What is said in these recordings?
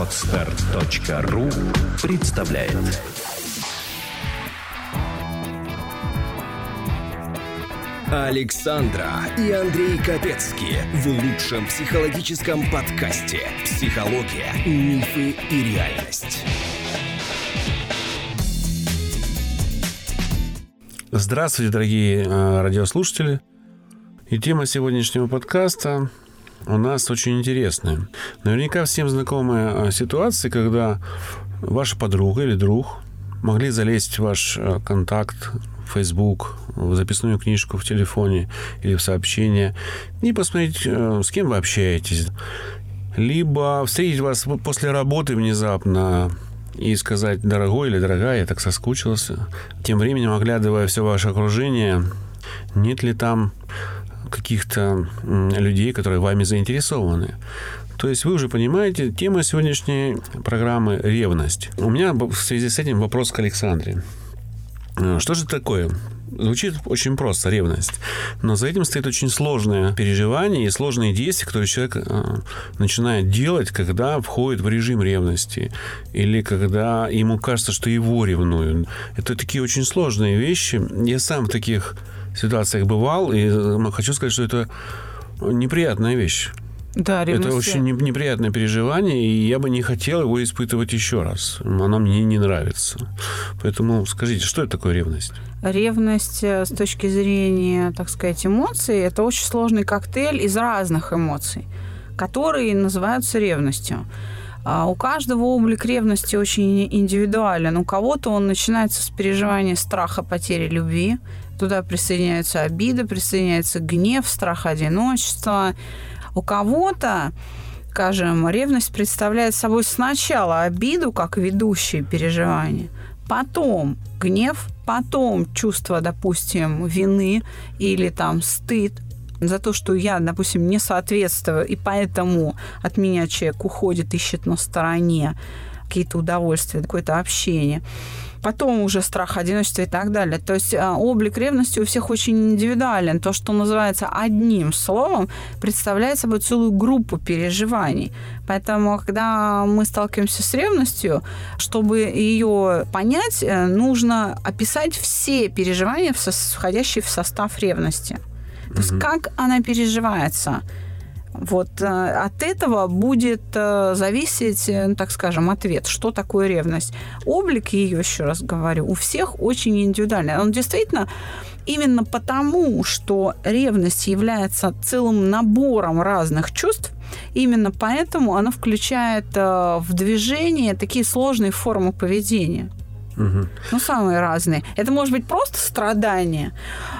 Отстар.ру представляет Александра и Андрей Капецки в лучшем психологическом подкасте «Психология, мифы и реальность». Здравствуйте, дорогие э, радиослушатели. И тема сегодняшнего подкаста у нас очень интересная. Наверняка всем знакомая э, ситуация, когда ваша подруга или друг могли залезть в ваш э, контакт, в Facebook, в записную книжку в телефоне или в сообщение и посмотреть, с кем вы общаетесь. Либо встретить вас после работы внезапно и сказать, дорогой или дорогая, я так соскучился. Тем временем, оглядывая все ваше окружение, нет ли там каких-то людей, которые вами заинтересованы. То есть вы уже понимаете, тема сегодняшней программы – ревность. У меня в связи с этим вопрос к Александре. Э, что же такое Звучит очень просто, ревность. Но за этим стоит очень сложное переживание и сложные действия, которые человек э, начинает делать, когда входит в режим ревности. Или когда ему кажется, что его ревнуют. Это такие очень сложные вещи. Я сам в таких ситуациях бывал, и э, хочу сказать, что это неприятная вещь. Да, ревность. Это очень неприятное переживание, и я бы не хотел его испытывать еще раз. Она мне не нравится. Поэтому скажите, что это такое ревность? Ревность э, с точки зрения, так сказать, эмоций, это очень сложный коктейль из разных эмоций, которые называются ревностью. А у каждого облик ревности очень индивидуален. У кого-то он начинается с переживания страха потери любви. Туда присоединяются обиды, присоединяется гнев, страх одиночества, у кого-то скажем, ревность представляет собой сначала обиду как ведущее переживание, потом гнев, потом чувство, допустим, вины или там стыд за то, что я, допустим, не соответствую, и поэтому от меня человек уходит, ищет на стороне какие-то удовольствия, какое-то общение потом уже страх одиночества и так далее. То есть а, облик ревности у всех очень индивидуален. То, что называется одним словом, представляет собой целую группу переживаний. Поэтому, когда мы сталкиваемся с ревностью, чтобы ее понять, э, нужно описать все переживания, входящие в состав ревности. То есть как она переживается – вот э, от этого будет э, зависеть, э, ну, так скажем, ответ, что такое ревность. Облик ее, еще раз говорю, у всех очень индивидуальный. Он действительно именно потому, что ревность является целым набором разных чувств, именно поэтому она включает в движение такие сложные формы поведения. Угу. Ну, самые разные. Это может быть просто страдание.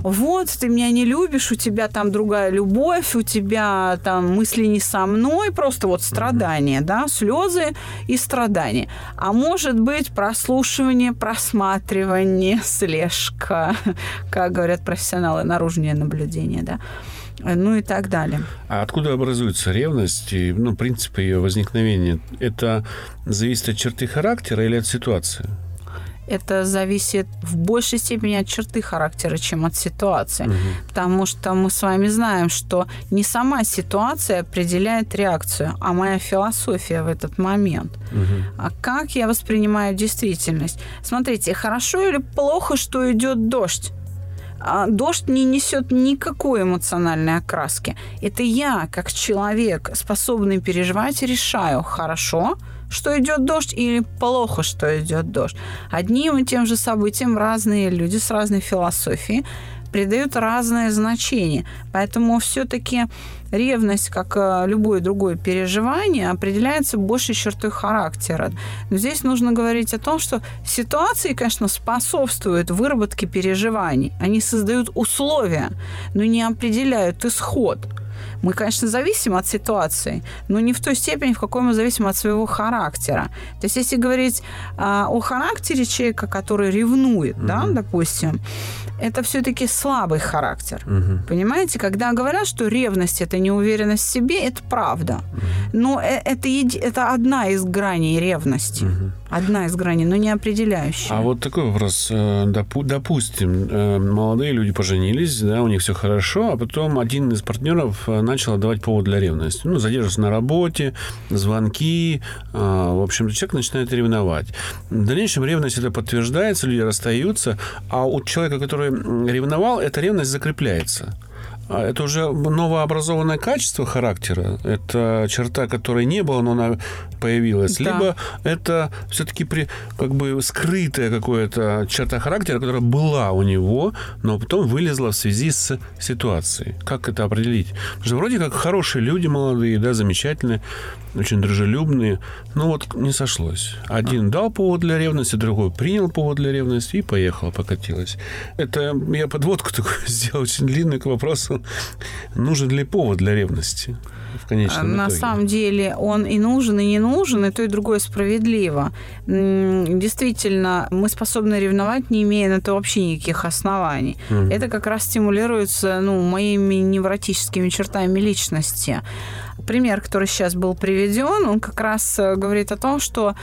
Вот, ты меня не любишь, у тебя там другая любовь, у тебя там мысли не со мной, просто вот страдание, угу. да, слезы и страдания. А может быть прослушивание, просматривание, слежка, как говорят профессионалы, наружное наблюдение, да ну и так далее. А откуда образуется ревность и, ну, принципы ее возникновения? Это зависит от черты характера или от ситуации? Это зависит в большей степени от черты характера, чем от ситуации. Угу. Потому что мы с вами знаем, что не сама ситуация определяет реакцию, а моя философия в этот момент. Угу. А как я воспринимаю действительность? Смотрите, хорошо или плохо, что идет дождь? А дождь не несет никакой эмоциональной окраски. Это я, как человек, способный переживать, решаю, хорошо, что идет дождь, или плохо, что идет дождь. Одним и тем же событиям разные люди с разной философией придают разное значение. Поэтому все-таки ревность, как э, любое другое переживание, определяется большей чертой характера. Но здесь нужно говорить о том, что ситуации, конечно, способствуют выработке переживаний. Они создают условия, но не определяют исход. Мы, конечно, зависим от ситуации, но не в той степени, в какой мы зависим от своего характера. То есть, если говорить а, о характере человека, который ревнует, угу. да, допустим, это все-таки слабый характер. Угу. Понимаете, когда говорят, что ревность это неуверенность в себе, это правда. Угу. Но э, это, это одна из граней ревности. Угу. Одна из граней, но не определяющая. А вот такой вопрос. Э, допустим, э, молодые люди поженились, да, у них все хорошо, а потом один из партнеров начало давать повод для ревности. Ну, задерживаться на работе, звонки. А, в общем, человек начинает ревновать. В дальнейшем ревность это подтверждается, люди расстаются, а у человека, который ревновал, эта ревность закрепляется. А это уже новообразованное качество характера. Это черта, которой не было, но она появилась. Да. Либо это все-таки при, как бы скрытая какая-то черта характера, которая была у него, но потом вылезла в связи с ситуацией. Как это определить? Потому что вроде как хорошие люди молодые, да, замечательные, очень дружелюбные. Но вот не сошлось. Один дал повод для ревности, другой принял повод для ревности и поехала, покатилась. Это я подводку такую сделал очень длинную к вопросу, нужен ли повод для ревности в конечном На итоге. самом деле он и нужен, и не нужен, и то, и другое справедливо. Действительно, мы способны ревновать, не имея на это вообще никаких оснований. Угу. Это как раз стимулируется ну, моими невротическими чертами личности пример, который сейчас был приведен, он как раз э, говорит о том, что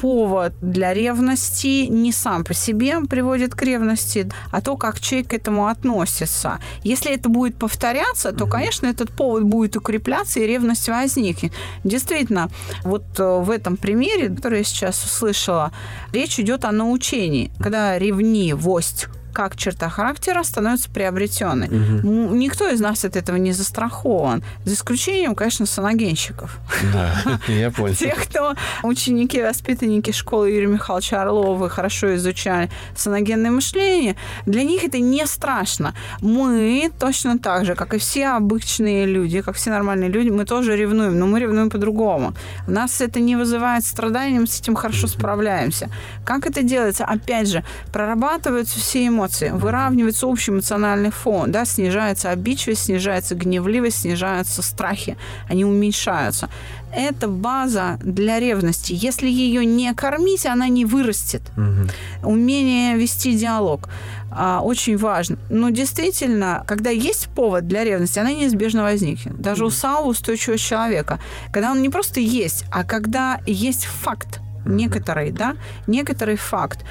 повод для ревности не сам по себе приводит к ревности, а то, как человек к этому относится. Если это будет повторяться, то, конечно, этот повод будет укрепляться, и ревность возникнет. Действительно, вот э, в этом примере, который я сейчас услышала, речь идет о научении. Когда ревнивость как черта характера становится приобретенной. Угу. Никто из нас от этого не застрахован. За исключением, конечно, саногенщиков. Да, я понял. Тех, кто ученики, воспитанники школы Юрия Михайловича Орлова хорошо изучали саногенное мышление, для них это не страшно. Мы точно так же, как и все обычные люди, как все нормальные люди, мы тоже ревнуем, но мы ревнуем по-другому. У нас это не вызывает страданий, мы с этим хорошо справляемся. Как это делается? Опять же, прорабатываются все эмоции эмоции, выравнивается общий эмоциональный фон, да, снижается обидчивость, снижается гневливость, снижаются страхи, они уменьшаются. Это база для ревности. Если ее не кормить, она не вырастет. Угу. Умение вести диалог а, очень важно. Но действительно, когда есть повод для ревности, она неизбежно возникнет. Даже у самого устойчивого человека. Когда он не просто есть, а когда есть факт некоторый, да, некоторый факт.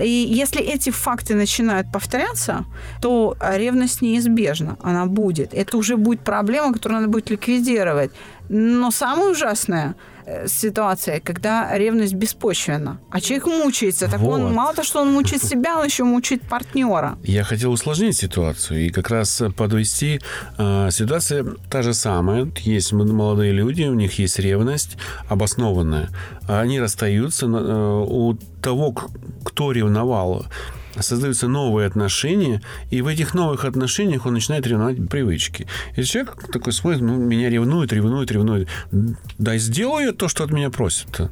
И если эти факты начинают повторяться, то ревность неизбежна, она будет. Это уже будет проблема, которую надо будет ликвидировать. Но самое ужасное ситуация, когда ревность беспочвенна, а человек мучается. Так вот. он мало того, что он мучает себя, он еще мучает партнера. Я хотел усложнить ситуацию и как раз подвести. Э, ситуация та же самая. Есть молодые люди, у них есть ревность обоснованная. Они расстаются. Э, у того, кто ревновал, создаются новые отношения, и в этих новых отношениях он начинает ревновать привычки. И человек такой смотрит, ну, меня ревнует, ревнует, ревнует. Да сделаю то, что от меня просят.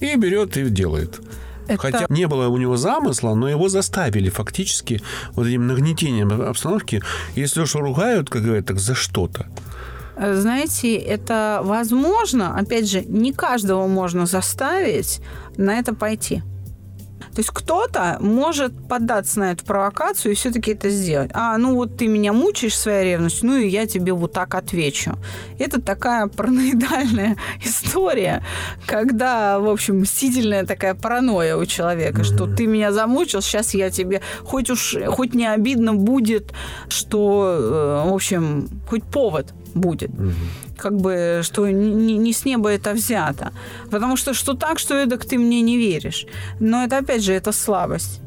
И берет и делает. Это... Хотя не было у него замысла, но его заставили фактически вот этим нагнетением обстановки. Если уж ругают, как говорят, так за что-то. Знаете, это возможно, опять же, не каждого можно заставить на это пойти. То есть кто-то может поддаться на эту провокацию и все-таки это сделать. А, ну вот ты меня мучаешь своей ревностью, ну и я тебе вот так отвечу. Это такая параноидальная история, когда, в общем, мстительная такая паранойя у человека, mm-hmm. что ты меня замучил, сейчас я тебе, хоть уж, хоть не обидно будет, что, э, в общем, хоть повод будет. Угу. Как бы, что не, не с неба это взято. Потому что что так, что эдак ты мне не веришь. Но это, опять же, это слабость.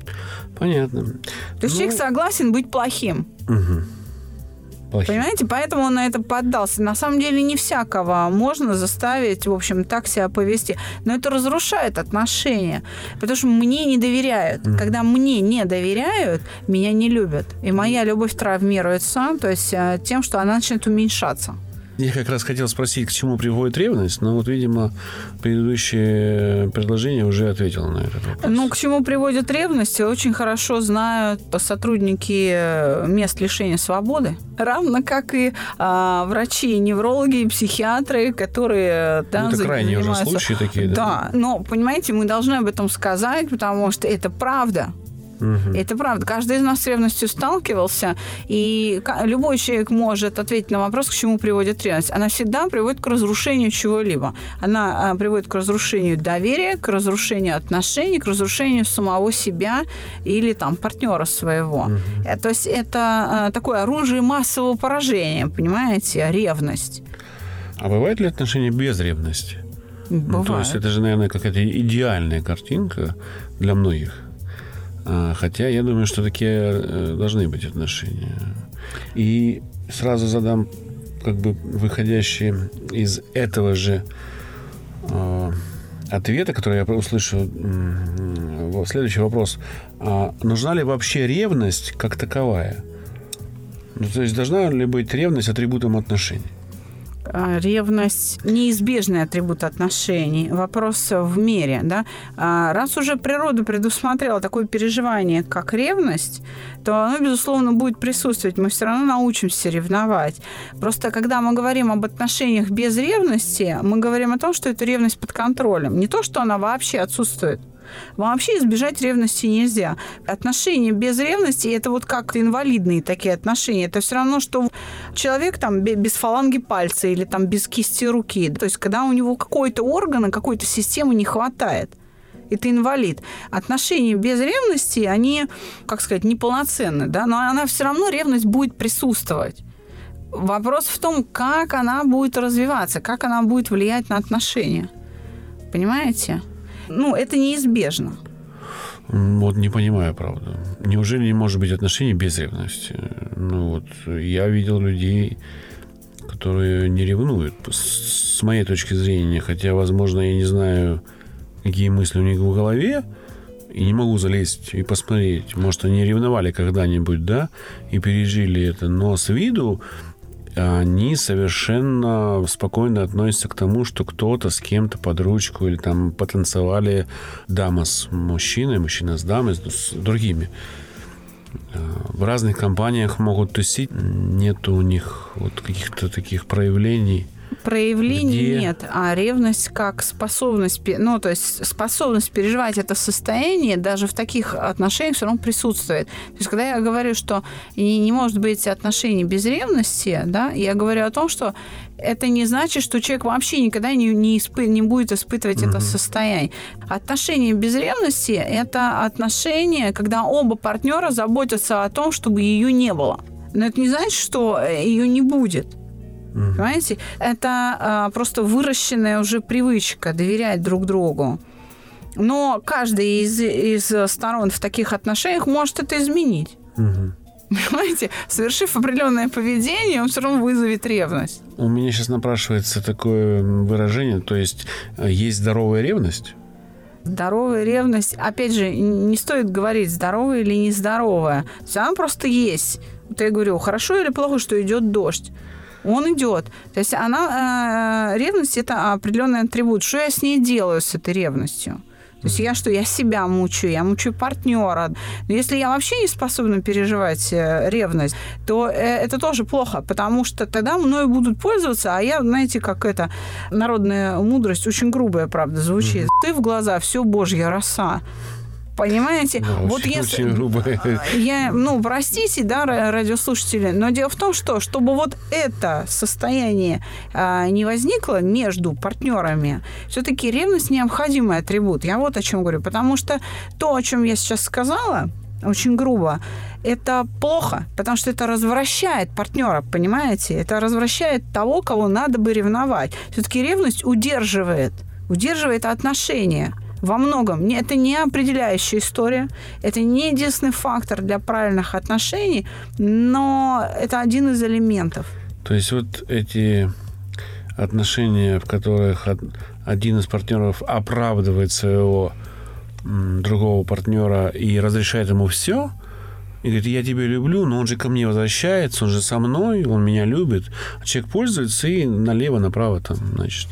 Понятно. То есть ну... человек согласен быть плохим. Угу. Плохим. Понимаете, поэтому он на это поддался. На самом деле не всякого можно заставить, в общем, так себя повести. Но это разрушает отношения. Потому что мне не доверяют. Mm. Когда мне не доверяют, меня не любят. И моя любовь травмируется, то есть э, тем, что она начинает уменьшаться. Я как раз хотел спросить, к чему приводит ревность, но вот, видимо, предыдущее предложение уже ответило на этот вопрос. Ну, к чему приводит ревность, очень хорошо знают сотрудники мест лишения свободы, равно как и а, врачи, неврологи психиатры, которые да, ну, это крайние уже случаи такие, да? Да, но, понимаете, мы должны об этом сказать, потому что это правда. Угу. Это правда. Каждый из нас с ревностью сталкивался, и любой человек может ответить на вопрос, к чему приводит ревность. Она всегда приводит к разрушению чего-либо. Она а, приводит к разрушению доверия, к разрушению отношений, к разрушению самого себя или там партнера своего. Угу. То есть это а, такое оружие массового поражения, понимаете, ревность. А бывают ли отношения без ревности? Бывает. Ну, то есть это же, наверное, какая-то идеальная картинка для многих. А, хотя я думаю, что такие э, должны быть отношения. И сразу задам, как бы выходящий из этого же э, ответа, который я услышу, э, следующий вопрос. А нужна ли вообще ревность как таковая? Ну, то есть должна ли быть ревность атрибутом отношений? А, ревность неизбежный атрибут отношений. Вопрос в мере. Да? А, раз уже природа предусмотрела такое переживание, как ревность, то оно, безусловно, будет присутствовать. Мы все равно научимся ревновать. Просто когда мы говорим об отношениях без ревности, мы говорим о том, что эта ревность под контролем. Не то, что она вообще отсутствует. Вообще избежать ревности нельзя. Отношения без ревности это вот как инвалидные такие отношения. Это все равно, что человек там без фаланги пальца или там без кисти руки. То есть когда у него какой-то органа, какой-то системы не хватает это инвалид. Отношения без ревности, они, как сказать, неполноценны, да, но она все равно, ревность будет присутствовать. Вопрос в том, как она будет развиваться, как она будет влиять на отношения. Понимаете? Ну, это неизбежно. Вот не понимаю, правда. Неужели не может быть отношений без ревности? Ну вот, я видел людей, которые не ревнуют, с моей точки зрения, хотя, возможно, я не знаю, какие мысли у них в голове, и не могу залезть и посмотреть. Может, они ревновали когда-нибудь, да, и пережили это. Но с виду они совершенно спокойно относятся к тому, что кто-то с кем-то под ручку или там потанцевали дама с мужчиной, мужчина с дамой, с другими. Э, в разных компаниях могут тусить, нет у них вот каких-то таких проявлений – проявлений Где? нет, а ревность как способность, ну, то есть способность переживать это состояние даже в таких отношениях все равно присутствует. То есть, когда я говорю, что не, не может быть отношений без ревности, да, я говорю о том, что это не значит, что человек вообще никогда не, не, испы, не будет испытывать угу. это состояние. Отношения без ревности – это отношения, когда оба партнера заботятся о том, чтобы ее не было. Но это не значит, что ее не будет. Угу. Понимаете? Это а, просто выращенная уже привычка доверять друг другу. Но каждый из, из сторон в таких отношениях может это изменить. Угу. Понимаете, совершив определенное поведение, он все равно вызовет ревность. У меня сейчас напрашивается такое выражение, то есть э, есть здоровая ревность. Здоровая ревность, опять же, не стоит говорить, здоровая или нездоровая. Она просто есть. Вот я говорю, хорошо или плохо, что идет дождь он идет. То есть она, э, ревность – это определенный атрибут. Что я с ней делаю, с этой ревностью? То есть я что, я себя мучаю, я мучаю партнера. Но если я вообще не способна переживать э, ревность, то э, это тоже плохо, потому что тогда мною будут пользоваться, а я, знаете, как это, народная мудрость, очень грубая, правда, звучит. Mm-hmm. Ты в глаза, все божья роса. Понимаете? Да, вот очень, если... Очень грубо. Я, ну, простите, да, радиослушатели, но дело в том, что чтобы вот это состояние а, не возникло между партнерами, все-таки ревность необходимый атрибут. Я вот о чем говорю. Потому что то, о чем я сейчас сказала, очень грубо, это плохо, потому что это развращает партнера, понимаете? Это развращает того, кого надо бы ревновать. Все-таки ревность удерживает, удерживает отношения во многом это не определяющая история, это не единственный фактор для правильных отношений, но это один из элементов. То есть вот эти отношения, в которых один из партнеров оправдывает своего другого партнера и разрешает ему все, и говорит, я тебя люблю, но он же ко мне возвращается, он же со мной, он меня любит. А человек пользуется и налево-направо там, значит,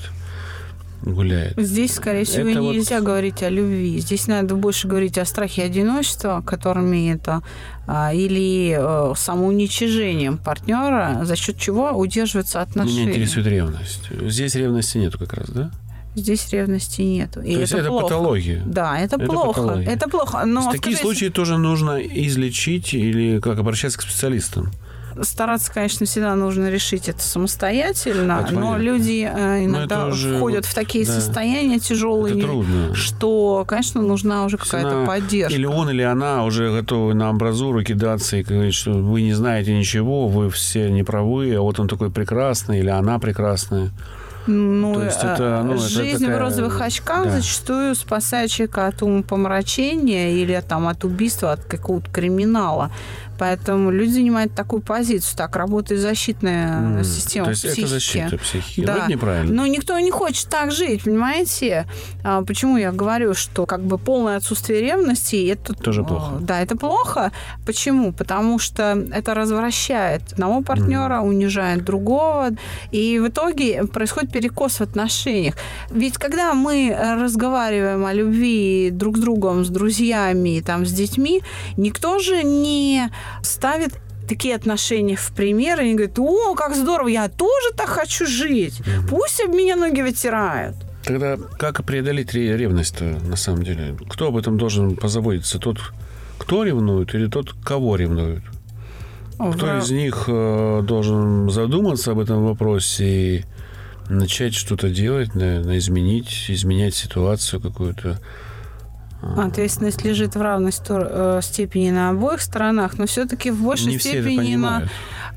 гуляет. Здесь, скорее всего, это нельзя вот... говорить о любви. Здесь надо больше говорить о страхе одиночества, которыми это а, или э, самоуничижением партнера, за счет чего удерживается отношения. Меня интересует ревность. Здесь ревности нету как раз, да? здесь ревности нету. И То есть это плохо. патология. Да, это, Это плохо. патология. Это плохо. Но есть такие скажите, случаи тоже нужно излечить или как обращаться к специалистам. Стараться, конечно, всегда нужно решить это самостоятельно, Это но понятно. люди э, иногда это уже входят в такие да. состояния тяжелые, что, конечно, нужна уже какая-то Она- поддержка. Или он, или она уже готовы на амбразуру кидаться и говорить, что вы не знаете ничего, вы все неправы, а вот он такой прекрасный, или она прекрасная. Ну, То есть э, это, ну, это жизнь такая- в розовых очках да. зачастую спасает человека от умопомрачения или там, от убийства, от какого-то криминала. Поэтому люди занимают такую позицию. Так работает защитная система То есть психики. это защита психики. Но Да. это неправильно. Но никто не хочет так жить, понимаете? А, почему я говорю, что как бы полное отсутствие ревности это Тоже плохо. Да, это плохо. Почему? Потому что это развращает одного партнера, унижает другого, и в итоге происходит перекос в отношениях. Ведь когда мы разговариваем о любви друг с другом, с друзьями, там, с детьми, никто же не ставит такие отношения в пример, и они говорят, о, как здорово, я тоже так хочу жить. Пусть об меня ноги вытирают. Тогда как преодолеть ре- ревность на самом деле? Кто об этом должен позаботиться? Тот, кто ревнует, или тот, кого ревнует? Кто из них э, должен задуматься об этом вопросе и начать что-то делать, наверное, изменить, изменять ситуацию какую-то? Ответственность лежит в равной э, степени на обоих сторонах, но все-таки в большей Не степени на,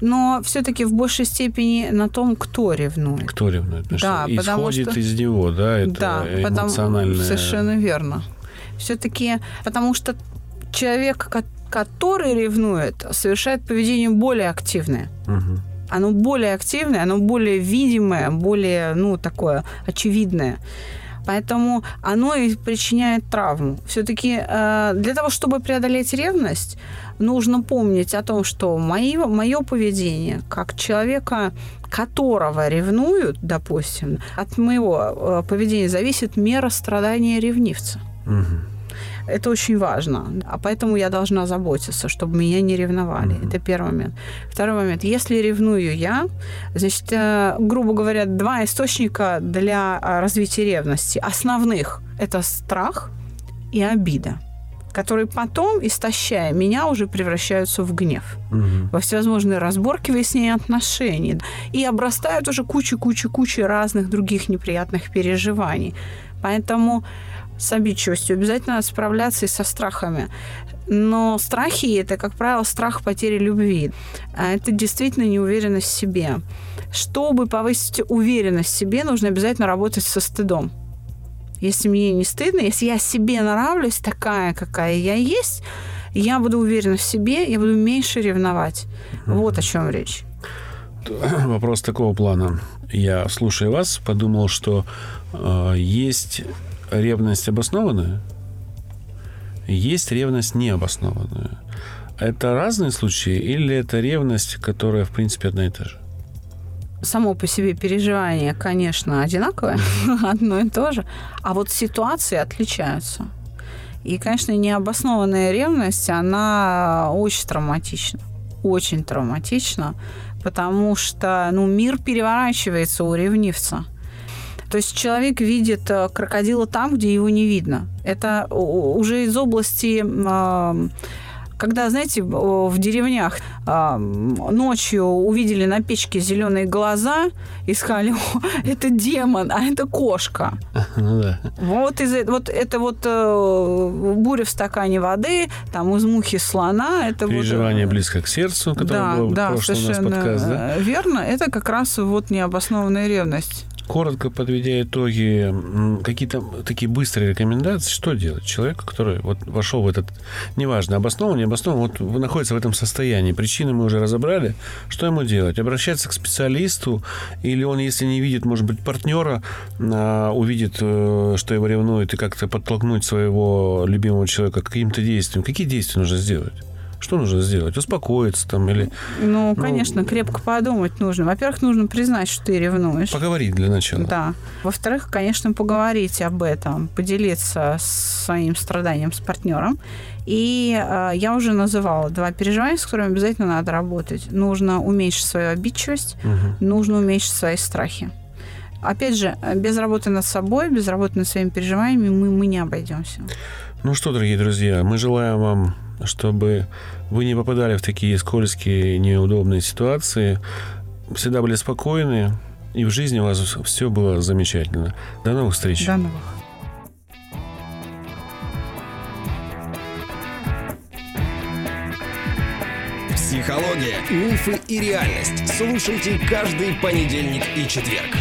но все-таки в большей степени на том, кто ревнует. Кто ревнует? Потому Да, что потому исходит что- из него, да, это да, потому, эмоциональное... совершенно верно. Все-таки, потому что человек, ко- который ревнует, совершает поведение более активное. Мгм. Оно более активное, оно более видимое, более, ну, такое очевидное. Поэтому оно и причиняет травму. Все-таки для того, чтобы преодолеть ревность, нужно помнить о том, что мое, мое поведение как человека, которого ревнуют, допустим, от моего э, поведения зависит мера страдания ревнивца. Мгм. Это очень важно. А поэтому я должна заботиться, чтобы меня не ревновали. Мгм. Это первый момент. Второй момент. Если ревную я, значит, э, грубо говоря, два источника для э, развития ревности. Основных – это страх и обида, которые потом, истощая меня, уже превращаются в гнев Мгм. во всевозможные разборки, выяснения отношений и обрастают уже кучей-кучей-кучей разных других неприятных переживаний. Поэтому с обидчивостью обязательно надо справляться и со страхами. Но страхи – это, как правило, страх потери любви. А это действительно неуверенность в себе. Чтобы повысить уверенность в себе, нужно обязательно работать со стыдом. Если мне не стыдно, если я себе нравлюсь такая, какая я есть, я буду уверена в себе, я буду меньше ревновать. Вот о чем речь. Вопрос такого плана. Я, слушая вас, подумал, что э, есть ревность обоснованная, есть ревность необоснованная. Это разные случаи или это ревность, которая, в принципе, одна и та же? Само по себе переживание, конечно, одинаковое, одно и то же. А вот ситуации отличаются. И, конечно, необоснованная ревность, она очень травматична. Очень травматична, потому что ну, мир переворачивается у ревнивца. То есть человек видит э, крокодила там, где его не видно. Это уже из области когда, знаете, в в деревнях а, ночью увидели на печке зеленые глаза и сказали, «О, это демон, а это кошка. Ну да. Вот, из, вот это вот э, буря в стакане воды, там из мухи слона. Это Переживание вот, э, близко к сердцу, которое да, было в да, прошлом у нас подкаст, да? верно. Это как раз вот необоснованная ревность. Коротко подведя итоги, какие-то такие быстрые рекомендации, что делать человеку, который вот вошел в этот, неважно, обоснован, не обоснован, вот находится в этом состоянии. Причины мы уже разобрали. Что ему делать? Обращаться к специалисту или он, если не видит, может быть, партнера, а, увидит, э, что его ревнует, и как-то подтолкнуть своего любимого человека к каким-то действиям. Какие действия нужно сделать? Что нужно сделать? Успокоиться там или Ну, конечно, крепко подумать нужно. Во-первых, нужно признать, что ты ревнуешь. поговорить для начала? Да. Во-вторых, конечно, поговорить об этом, поделиться своим страданием с партнером. И э, я уже называла два переживания, с которыми обязательно надо работать. Нужно уменьшить свою обидчивость, Мгм. нужно уменьшить свои страхи. Опять же, без работы над собой, без работы над своими переживаниями мы, мы не обойдемся. Ну что, дорогие друзья, мы желаем вам, чтобы вы не попадали в такие скользкие, неудобные ситуации, всегда были спокойны, и в жизни у вас все было замечательно. До новых встреч. До новых. Психология, мифы и реальность. Слушайте каждый понедельник и четверг.